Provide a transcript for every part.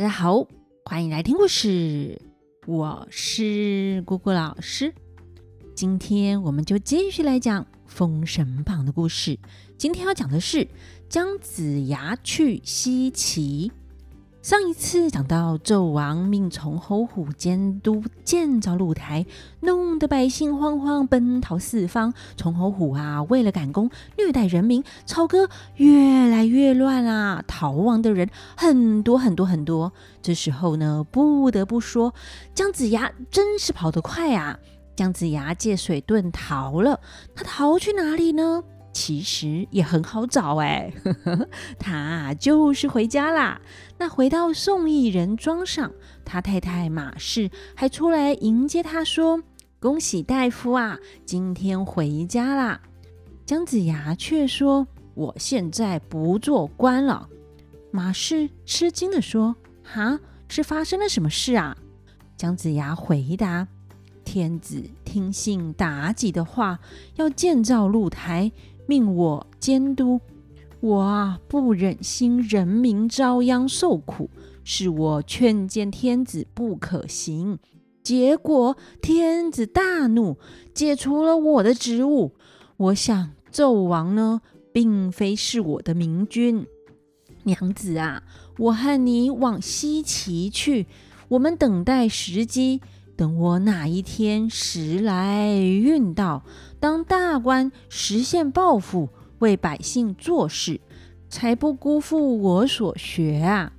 大家好，欢迎来听故事。我是姑姑老师。今天我们就继续来讲《封神榜》的故事。今天要讲的是姜子牙去西岐。上一次讲到纣王命从侯虎监督建造露台，弄得百姓慌慌奔逃四方。从侯虎啊，为了赶工虐待人民，朝歌越来越乱啊，逃亡的人很多很多很多。这时候呢，不得不说姜子牙真是跑得快啊！姜子牙借水遁逃了，他逃去哪里呢？其实也很好找哎，他就是回家啦。那回到宋义人庄上，他太太马氏还出来迎接他，说：“恭喜大夫啊，今天回家啦。”姜子牙却说：“我现在不做官了。”马氏吃惊地说：“哈，是发生了什么事啊？”姜子牙回答：“天子听信妲己的话，要建造露台。”命我监督，我啊不忍心人民遭殃受苦，是我劝谏天子不可行。结果天子大怒，解除了我的职务。我想纣王呢，并非是我的明君。娘子啊，我和你往西岐去，我们等待时机。等我哪一天时来运到，当大官实现抱负，为百姓做事，才不辜负我所学啊！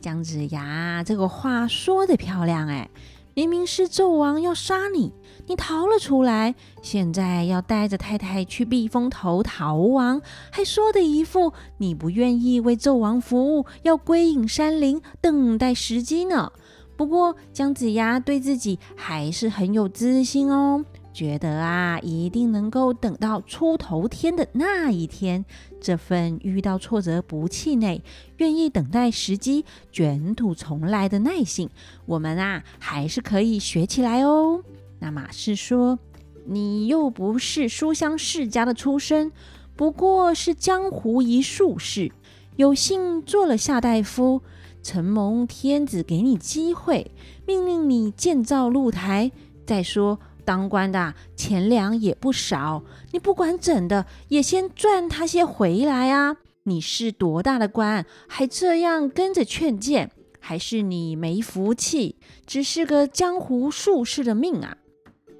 姜子牙这个话说得漂亮哎，明明是纣王要杀你，你逃了出来，现在要带着太太去避风头逃亡，还说的一副你不愿意为纣王服务，要归隐山林，等待时机呢。不过，姜子牙对自己还是很有自信哦，觉得啊，一定能够等到出头天的那一天。这份遇到挫折不气馁、愿意等待时机、卷土重来的耐性，我们啊，还是可以学起来哦。那马氏说：“你又不是书香世家的出身，不过是江湖一术士，有幸做了下大夫。”承蒙天子给你机会，命令你建造露台。再说当官的钱粮也不少，你不管怎的，也先赚他些回来啊！你是多大的官，还这样跟着劝谏？还是你没福气，只是个江湖术士的命啊？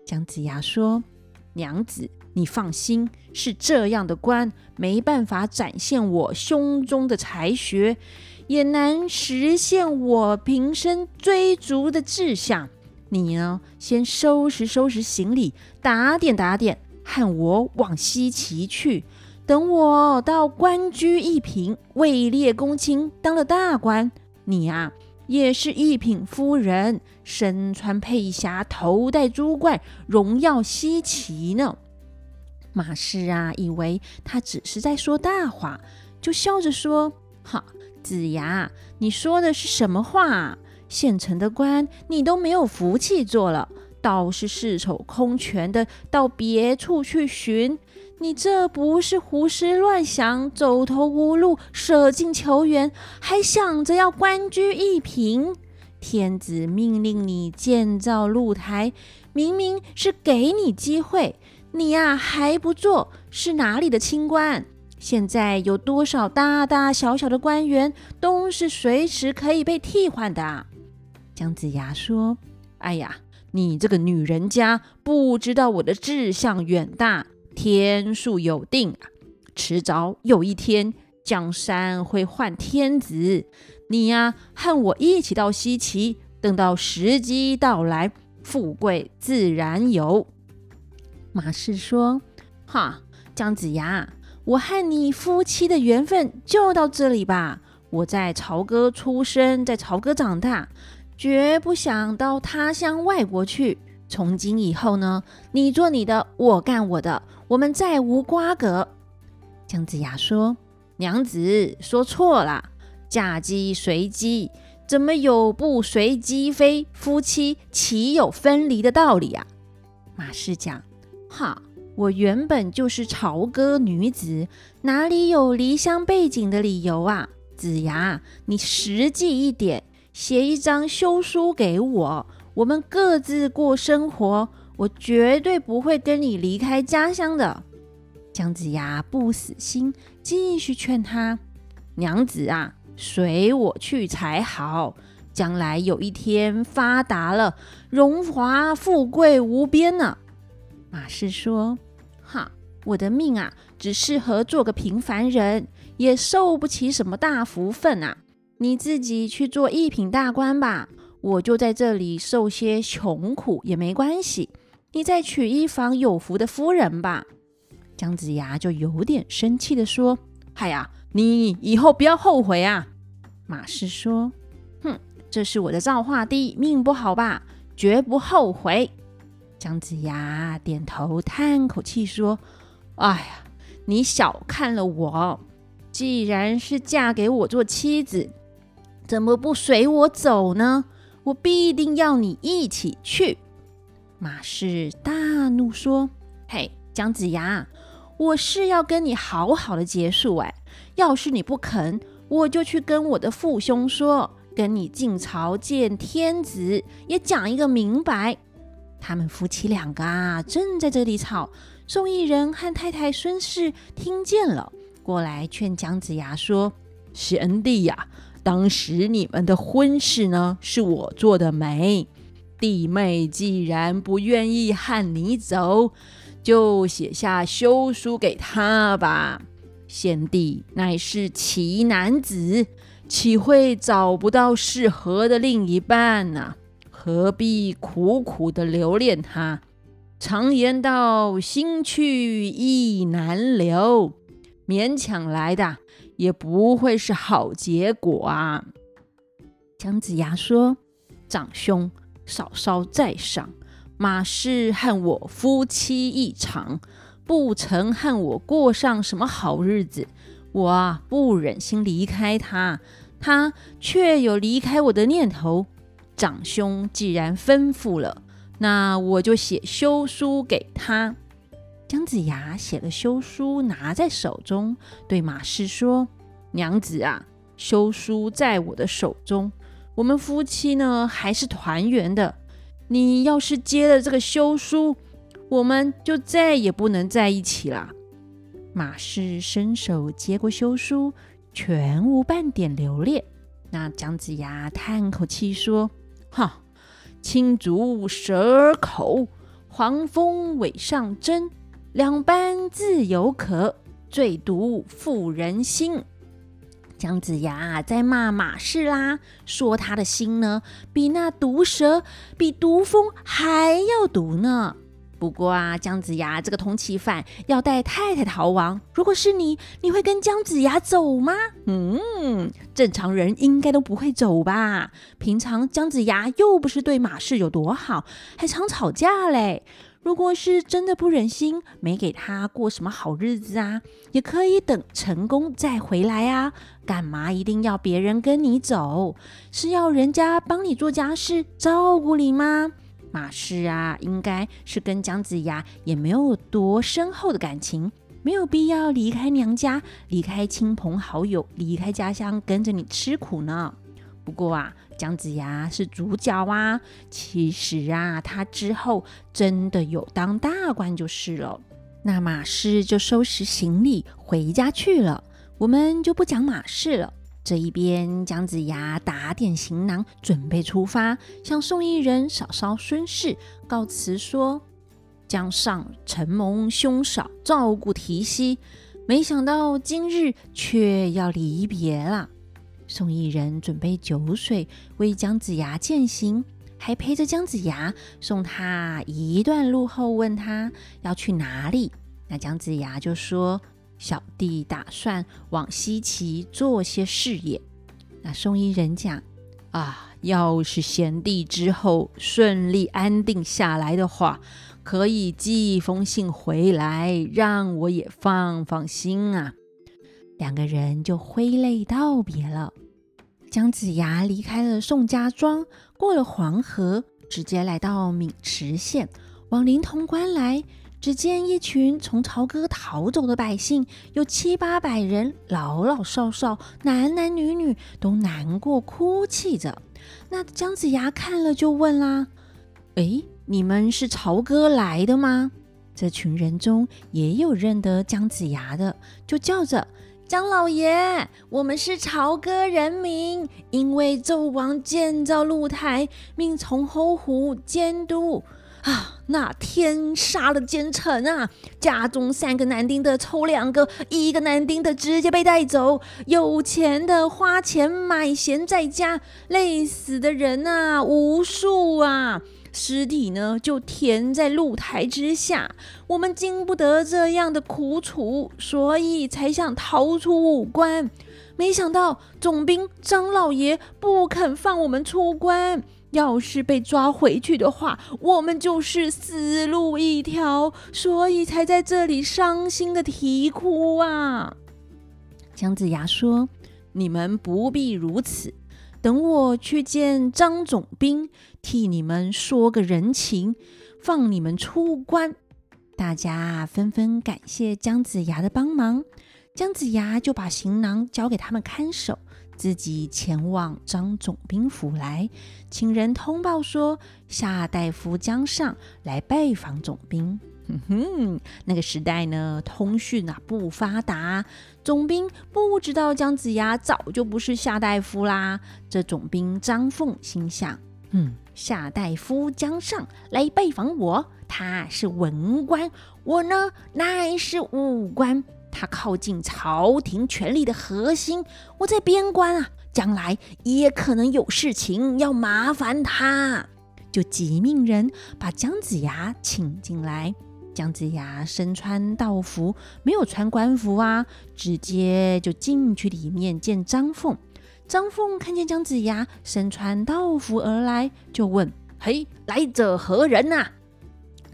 姜子牙说：“娘子，你放心，是这样的官，没办法展现我胸中的才学。”也难实现我平生追逐的志向。你呢，先收拾收拾行李，打点打点，和我往西岐去。等我到官居一品，位列公卿，当了大官，你呀，也是一品夫人，身穿佩霞，头戴珠冠，荣耀西岐呢。马氏啊，以为他只是在说大话，就笑着说：“哈。”子牙，你说的是什么话？现成的官你都没有福气做了，倒是赤手空拳的到别处去寻，你这不是胡思乱想、走投无路、舍近求远，还想着要官居一品？天子命令你建造露台，明明是给你机会，你呀还不做，是哪里的清官？现在有多少大大小小的官员都是随时可以被替换的啊。姜子牙说：“哎呀，你这个女人家不知道我的志向远大，天数有定啊，迟早有一天江山会换天子。你呀，和我一起到西岐，等到时机到来，富贵自然有。”马氏说：“哈，姜子牙。”我和你夫妻的缘分就到这里吧。我在朝歌出生，在朝歌长大，绝不想到他乡外国去。从今以后呢，你做你的，我干我的，我们再无瓜葛。姜子牙说：“娘子说错了，嫁鸡随鸡，怎么有不随鸡飞？夫妻岂有分离的道理啊？”马氏讲：“哈。”我原本就是朝歌女子，哪里有离乡背井的理由啊？子牙，你实际一点，写一张休书给我，我们各自过生活。我绝对不会跟你离开家乡的。姜子牙不死心，继续劝他：“娘子啊，随我去才好。将来有一天发达了，荣华富贵无边呢。”马氏说：“哈，我的命啊，只适合做个平凡人，也受不起什么大福分啊。你自己去做一品大官吧，我就在这里受些穷苦也没关系。你再娶一房有福的夫人吧。”姜子牙就有点生气地说：“嗨呀，你以后不要后悔啊！”马氏说：“哼，这是我的造化地，命不好吧？绝不后悔。”姜子牙点头叹口气说：“哎呀，你小看了我。既然是嫁给我做妻子，怎么不随我走呢？我必定要你一起去。”马氏大怒说：“嘿，姜子牙！”我是要跟你好好的结束哎，要是你不肯，我就去跟我的父兄说，跟你进朝见天子，也讲一个明白。他们夫妻两个啊，正在这里吵。宋义人和太太孙氏听见了，过来劝姜子牙说：“贤弟呀，当时你们的婚事呢，是我做的媒。弟妹既然不愿意和你走。”就写下休书给他吧。贤弟乃是奇男子，岂会找不到适合的另一半呢？何必苦苦的留恋他？常言道：“心去意难留”，勉强来的也不会是好结果啊。姜子牙说：“长兄，嫂嫂在上。”马氏和我夫妻一场，不曾和我过上什么好日子，我不忍心离开他，他却有离开我的念头。长兄既然吩咐了，那我就写休书给他。姜子牙写了休书，拿在手中，对马氏说：“娘子啊，休书在我的手中，我们夫妻呢还是团圆的。”你要是接了这个休书，我们就再也不能在一起了。马氏伸手接过休书，全无半点留恋。那姜子牙叹口气说：“哈，青竹舌儿口，黄蜂尾上针，两般自有可，最毒妇人心。”姜子牙在骂马氏啦，说他的心呢，比那毒蛇、比毒蜂还要毒呢。不过啊，姜子牙这个通缉犯要带太太逃亡，如果是你，你会跟姜子牙走吗？嗯，正常人应该都不会走吧。平常姜子牙又不是对马氏有多好，还常吵架嘞。如果是真的不忍心，没给他过什么好日子啊，也可以等成功再回来啊。干嘛一定要别人跟你走？是要人家帮你做家事、照顾你吗？马氏啊，应该是跟姜子牙也没有多深厚的感情，没有必要离开娘家、离开亲朋好友、离开家乡跟着你吃苦呢。不过啊。姜子牙是主角啊，其实啊，他之后真的有当大官就是了。那马氏就收拾行李回家去了，我们就不讲马氏了。这一边，姜子牙打点行囊，准备出发，向宋义人、嫂嫂孙氏告辞说：“姜尚承蒙兄嫂照顾提携，没想到今日却要离别了。”宋义人准备酒水为姜子牙饯行，还陪着姜子牙送他一段路后，问他要去哪里。那姜子牙就说：“小弟打算往西岐做些事业。”那宋义人讲：“啊，要是贤弟之后顺利安定下来的话，可以寄一封信回来，让我也放放心啊。”两个人就挥泪道别了。姜子牙离开了宋家庄，过了黄河，直接来到渑池县，往临潼关来。只见一群从朝歌逃走的百姓，有七八百人，老老少少、男男女女，都难过哭泣着。那姜子牙看了就问啦：“诶，你们是朝歌来的吗？”这群人中也有认得姜子牙的，就叫着：“张老爷，我们是朝歌人民，因为纣王建造露台，命从侯虎监督。”啊！那天杀了奸臣啊！家中三个男丁的抽两个，一个男丁的直接被带走。有钱的花钱买闲在家，累死的人啊无数啊！尸体呢就填在露台之下。我们经不得这样的苦楚，所以才想逃出五关。没想到总兵张老爷不肯放我们出关。要是被抓回去的话，我们就是死路一条，所以才在这里伤心的啼哭啊！姜子牙说：“你们不必如此，等我去见张总兵，替你们说个人情，放你们出关。”大家纷纷感谢姜子牙的帮忙，姜子牙就把行囊交给他们看守。自己前往张总兵府来，请人通报说夏大夫姜尚来拜访总兵。哼哼，那个时代呢，通讯啊不发达，总兵不知道姜子牙早就不是夏大夫啦。这总兵张凤心想：嗯，夏大夫姜尚来拜访我，他是文官，我呢乃是武官。他靠近朝廷权力的核心，我在边关啊，将来也可能有事情要麻烦他，就急命人把姜子牙请进来。姜子牙身穿道服，没有穿官服啊，直接就进去里面见张凤。张凤看见姜子牙身穿道服而来，就问：“嘿，来者何人呐？”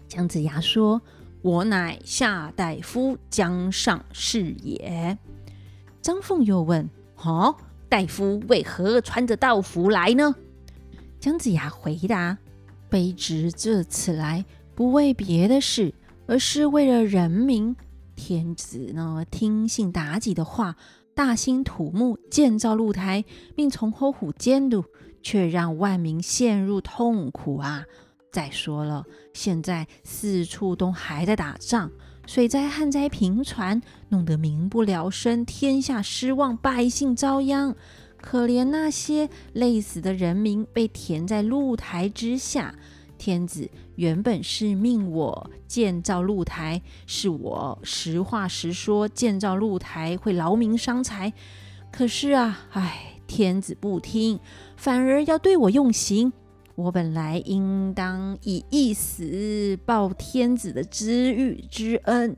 姜子牙说。我乃夏大夫姜尚是也。张凤又问：“哦，大夫为何穿着道服来呢？”姜子牙回答：“卑职这次来，不为别的事，而是为了人民。天子呢，听信妲己的话，大兴土木，建造露台，命从侯虎监督，却让万民陷入痛苦啊！”再说了，现在四处都还在打仗，水灾、旱灾频传，弄得民不聊生，天下失望，百姓遭殃。可怜那些累死的人民被填在露台之下。天子原本是命我建造露台，是我实话实说，建造露台会劳民伤财。可是啊，唉，天子不听，反而要对我用刑。我本来应当以一死报天子的知遇之恩，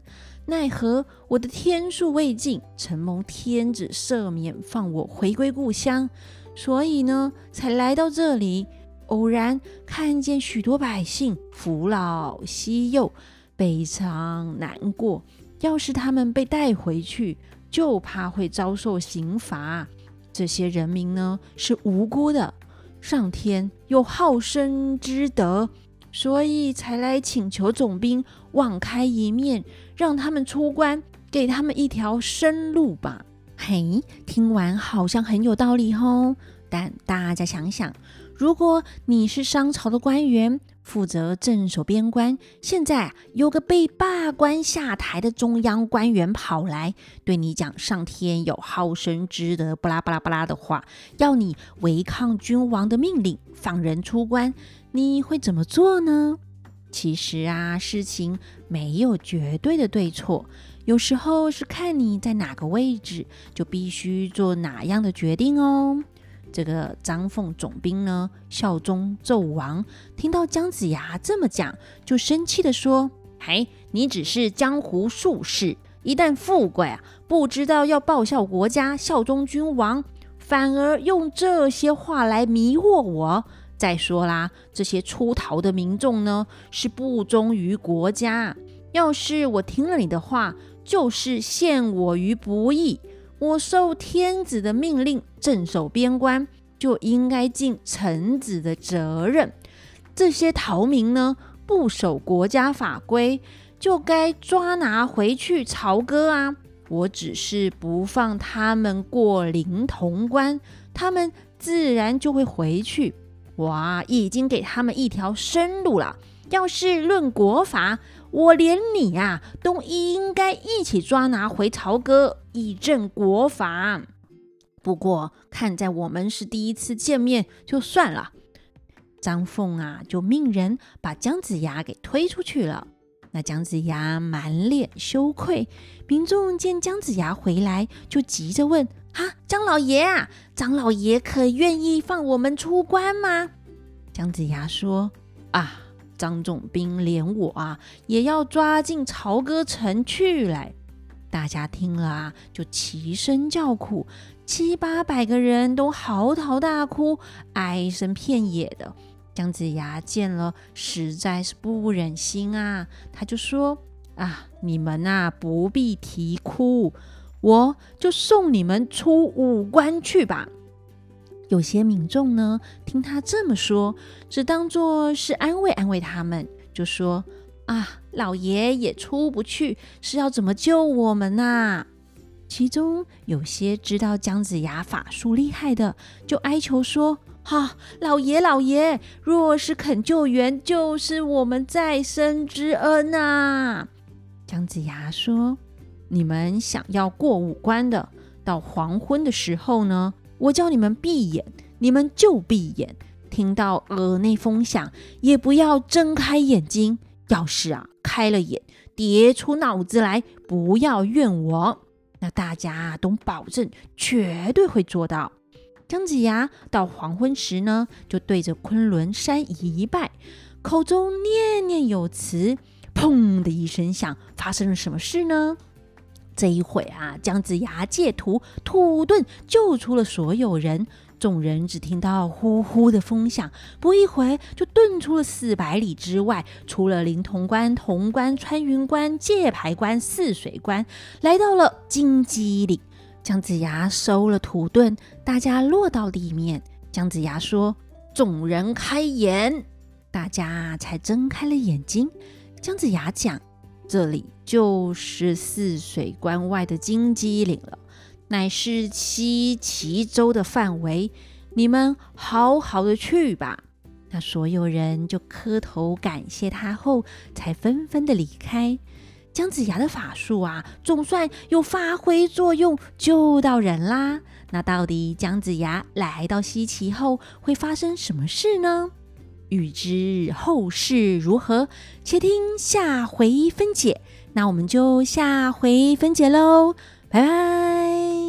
奈何我的天数未尽，承蒙天子赦免，放我回归故乡，所以呢，才来到这里。偶然看见许多百姓扶老携幼，悲伤难过。要是他们被带回去，就怕会遭受刑罚。这些人民呢，是无辜的。上天有好生之德，所以才来请求总兵网开一面，让他们出关，给他们一条生路吧。嘿，听完好像很有道理哦。但大家想想，如果你是商朝的官员，负责镇守边关，现在有个被罢官下台的中央官员跑来对你讲上天有好生之德，巴拉巴拉巴拉的话，要你违抗君王的命令，放人出关，你会怎么做呢？其实啊，事情没有绝对的对错，有时候是看你在哪个位置，就必须做哪样的决定哦。这个张凤总兵呢，效忠纣王，听到姜子牙这么讲，就生气地说：“嘿，你只是江湖术士，一旦富贵啊，不知道要报效国家，效忠君王，反而用这些话来迷惑我。再说啦，这些出逃的民众呢，是不忠于国家。要是我听了你的话，就是陷我于不义。”我受天子的命令镇守边关，就应该尽臣子的责任。这些逃民呢，不守国家法规，就该抓拿回去朝歌啊！我只是不放他们过临潼关，他们自然就会回去。我已经给他们一条生路了。要是论国法，我连你呀、都应该一起抓拿回朝歌，以正国法。不过看在我们是第一次见面，就算了。张凤啊，就命人把姜子牙给推出去了。那姜子牙满脸羞愧，民众见姜子牙回来，就急着问：“啊，张老爷啊，张老爷可愿意放我们出关吗？”姜子牙说：“啊。”张总兵连我啊，也要抓进朝歌城去来。大家听了啊，就齐声叫苦，七八百个人都嚎啕大哭，哀声遍野的。姜子牙见了，实在是不忍心啊，他就说：“啊，你们啊，不必啼哭，我就送你们出五关去吧。”有些民众呢，听他这么说，只当作是安慰安慰他们，就说：“啊，老爷也出不去，是要怎么救我们呐？”其中有些知道姜子牙法术厉害的，就哀求说：“哈、老爷老爷，若是肯救援，就是我们再生之恩呐。”姜子牙说：“你们想要过五关的，到黄昏的时候呢？”我叫你们闭眼，你们就闭眼；听到耳内风响，也不要睁开眼睛。要是啊开了眼，跌出脑子来，不要怨我。那大家都保证绝对会做到。姜子牙到黄昏时呢，就对着昆仑山一拜，口中念念有词。砰的一声响，发生了什么事呢？这一会啊，姜子牙借土土遁救出了所有人。众人只听到呼呼的风响，不一会就遁出了四百里之外，出了灵潼关、潼关、穿云关、界牌关、泗水关，来到了荆棘岭。姜子牙收了土遁，大家落到地面。姜子牙说：“众人开眼。”大家才睁开了眼睛。姜子牙讲。这里就是泗水关外的金鸡岭了，乃是西岐州的范围。你们好好的去吧。那所有人就磕头感谢他后，才纷纷的离开。姜子牙的法术啊，总算又发挥作用，救到人啦。那到底姜子牙来到西岐后会发生什么事呢？欲知后事如何，且听下回分解。那我们就下回分解喽拜拜。